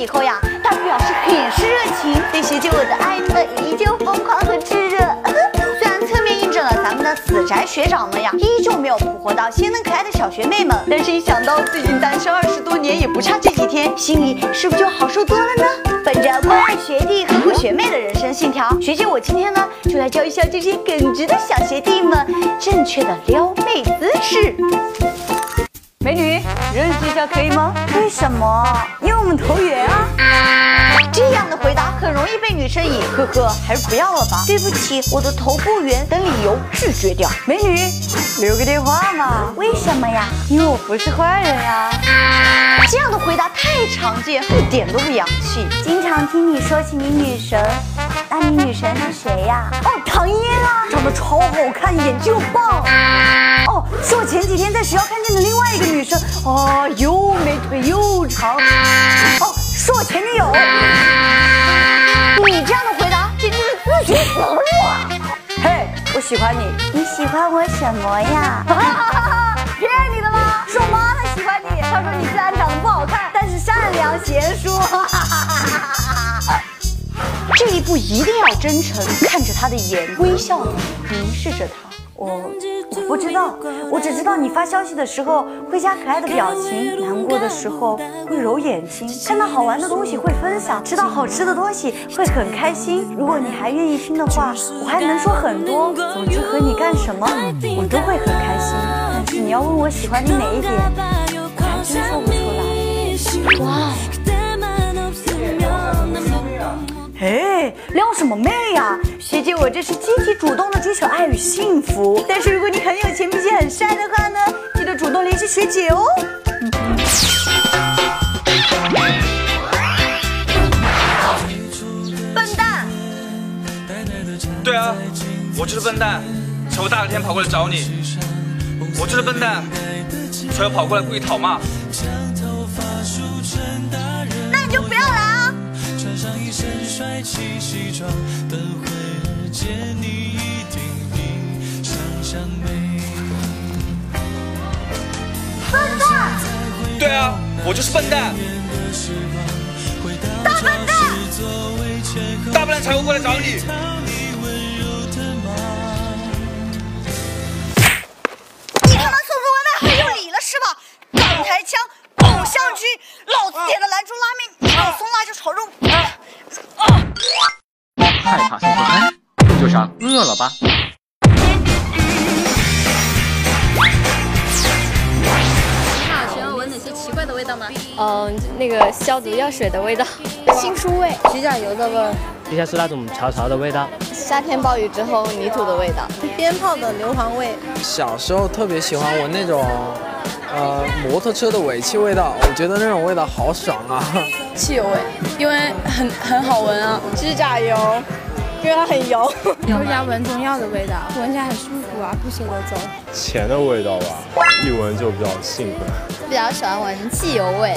以后呀，他表示很是热情，对学姐我的爱呢依旧疯狂和炽热。虽然侧面印证了咱们的死宅学长们呀，依旧没有捕获到鲜嫩可爱的小学妹们，但是一想到自己单身二十多年也不差这几天，心里是不是就好受多了呢？本着关爱学弟、呵护学妹的人生信条，学姐我今天呢就来教一下这些耿直的小学弟们正确的撩妹姿势。美女，认识一下可以吗？为什么？因为我们投缘啊。这样的回答很容易被女生以呵呵，还是不要了吧。对不起，我的头不圆等理由拒绝掉。美女，留个电话嘛。为什么呀？因为我不是坏人呀。这样的回答太常见，一点都不洋气。经常听你说起你女神，那你女神是谁呀？哦，唐嫣啊，长得超好看，演技又棒。哦，是我前几天在学校看见的另外一个女生，哦，又美腿又长。哦，是我前女友。你这样的回答简直是自寻死路啊！嘿，我喜欢你，你喜欢我什么呀？骗你的吗？是我妈她喜欢你，她说你虽然长得不好看，但是善良贤淑。这一步一定要真诚，看着他的眼，微笑的凝视着他。我我不知道，我只知道你发消息的时候会加可爱的表情，难过的时候会揉眼睛，看到好玩的东西会分享，吃到好吃的东西会很开心。如果你还愿意听的话，我还能说很多。总之和你干什么，我都会很开心。但是你要问我喜欢你哪一点，哎，撩什么妹呀，学姐，我这是积极主动的追求爱与幸福。但是如果你很有钱并且很帅的话呢，记得主动联系学姐哦。笨蛋！对啊，我就是笨蛋，才会大热天跑过来找你。我就是笨蛋，才会跑过来故意讨骂。起西装等会儿见你一定比想象美。笨蛋！对啊，我就是笨蛋，大笨蛋！大笨蛋。才会过来找。你害怕送错餐，就上饿了吧。你好，请问闻哪些奇怪的味道吗？嗯，那个消毒药水的味道，新书味，指甲油的味儿，地下室那种潮潮的味道，夏天暴雨之后泥土的味道，鞭炮的硫磺味。小时候特别喜欢闻那种，呃，摩托车的尾气味道，我觉得那种味道好爽啊。汽油味，因为很很好闻啊。指甲油，因为它很油。回家闻中药的味道，闻起来很舒服啊，不舍得走。钱的味道吧，一闻就比较兴奋。比较喜欢闻汽油味。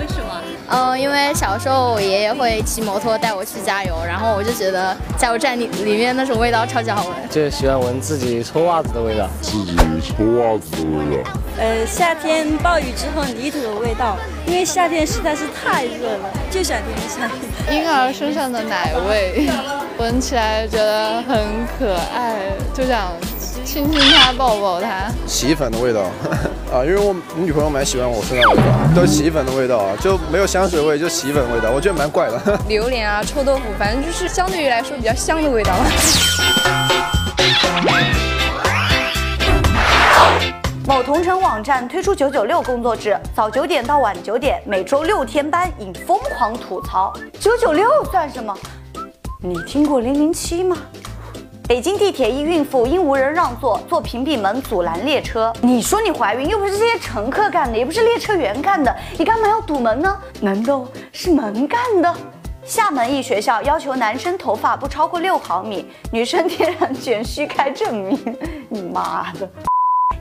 为什么？嗯，因为小时候我爷爷会骑摩托带我去加油，然后我就觉得加油站里里面那种味道超级好闻。就喜欢闻自己搓袜子的味道，自己脱袜子的味道。呃，夏天暴雨之后泥土的味道，因为夏天实在是太热了，就想听一下。婴儿身上的奶味，闻起来觉得很可爱，就想亲亲它，抱抱它。洗衣粉的味道 啊，因为我女朋友蛮喜欢我身上的味道，都是洗衣粉的味道啊，就没有香水味，就洗衣粉味道，我觉得蛮怪的。榴莲啊，臭豆腐，反正就是相对于来说比较香的味道吧。某同城网站推出九九六工作制，早九点到晚九点，每周六天班，引疯狂吐槽。九九六算什么？你听过零零七吗？北京地铁一孕妇因无人让座，坐屏蔽门阻拦列车。你说你怀孕，又不是这些乘客干的，也不是列车员干的，你干嘛要堵门呢？难道是门干的？厦门一学校要求男生头发不超过六毫米，女生天然卷须开证明。你妈的！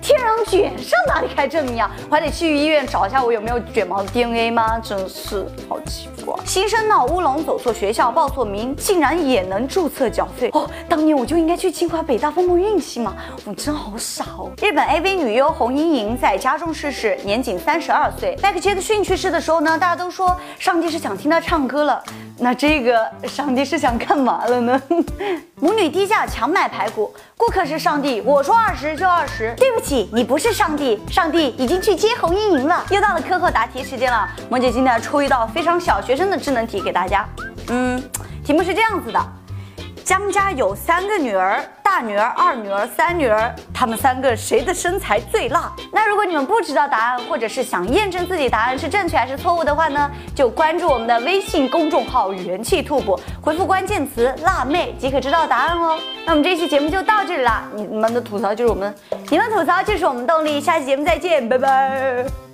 天然卷上哪里开证明啊？我还得去医院找一下我有没有卷毛的 DNA 吗？真是好欺负新生闹乌龙，走错学校，报错名，竟然也能注册缴费哦！当年我就应该去清华北大碰碰运气嘛，我真好傻哦。日本 AV 女优洪莹莹在家中逝世，年仅三十二岁。迈克杰克逊去世的时候呢，大家都说上帝是想听他唱歌了。那这个上帝是想干嘛了呢？母女低价强买排骨，顾客是上帝，我说二十就二十。对不起，你不是上帝，上帝已经去接红莹莹了。又到了课后答题时间了，萌姐今天出一道非常小学生的智能题给大家。嗯，题目是这样子的。江家有三个女儿，大女儿、二女儿、三女儿，她们三个谁的身材最辣？那如果你们不知道答案，或者是想验证自己答案是正确还是错误的话呢，就关注我们的微信公众号“元气兔补”，回复关键词“辣妹”即可知道答案哦。那我们这期节目就到这里啦，你们的吐槽就是我们，你们吐槽就是我们动力，下期节目再见，拜拜。